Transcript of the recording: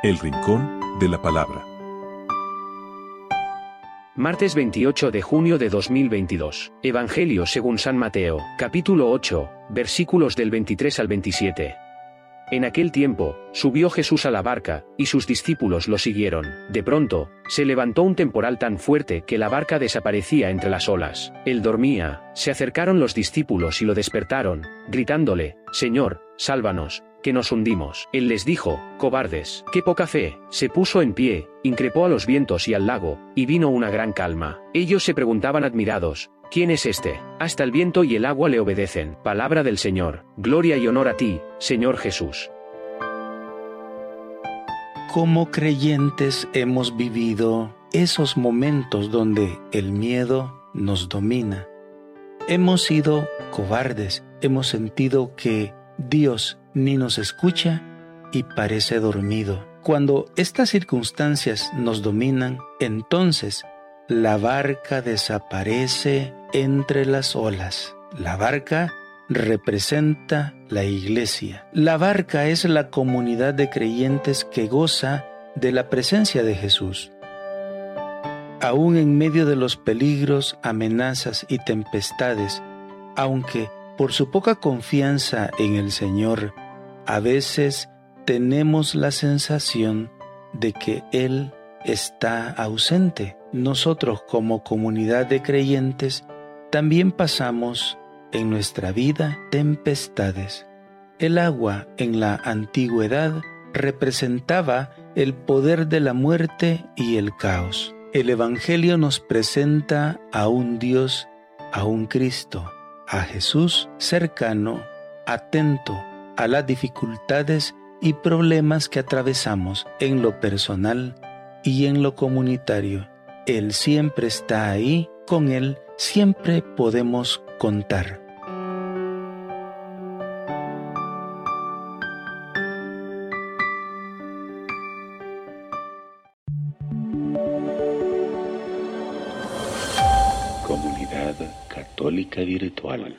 El Rincón de la Palabra. Martes 28 de junio de 2022. Evangelio según San Mateo, capítulo 8, versículos del 23 al 27. En aquel tiempo, subió Jesús a la barca, y sus discípulos lo siguieron. De pronto, se levantó un temporal tan fuerte que la barca desaparecía entre las olas. Él dormía, se acercaron los discípulos y lo despertaron, gritándole, Señor, sálvanos, que nos hundimos. Él les dijo, cobardes, qué poca fe. Se puso en pie, increpó a los vientos y al lago, y vino una gran calma. Ellos se preguntaban admirados, ¿Quién es este? Hasta el viento y el agua le obedecen. Palabra del Señor. Gloria y honor a ti, Señor Jesús. Como creyentes hemos vivido esos momentos donde el miedo nos domina. Hemos sido cobardes, hemos sentido que Dios ni nos escucha y parece dormido. Cuando estas circunstancias nos dominan, entonces la barca desaparece entre las olas. La barca representa la iglesia. La barca es la comunidad de creyentes que goza de la presencia de Jesús. Aún en medio de los peligros, amenazas y tempestades, aunque por su poca confianza en el Señor, a veces tenemos la sensación de que Él está ausente. Nosotros como comunidad de creyentes también pasamos en nuestra vida tempestades. El agua en la antigüedad representaba el poder de la muerte y el caos. El Evangelio nos presenta a un Dios, a un Cristo, a Jesús cercano, atento a las dificultades y problemas que atravesamos en lo personal y en lo comunitario. Él siempre está ahí, con Él siempre podemos contar. católica virtual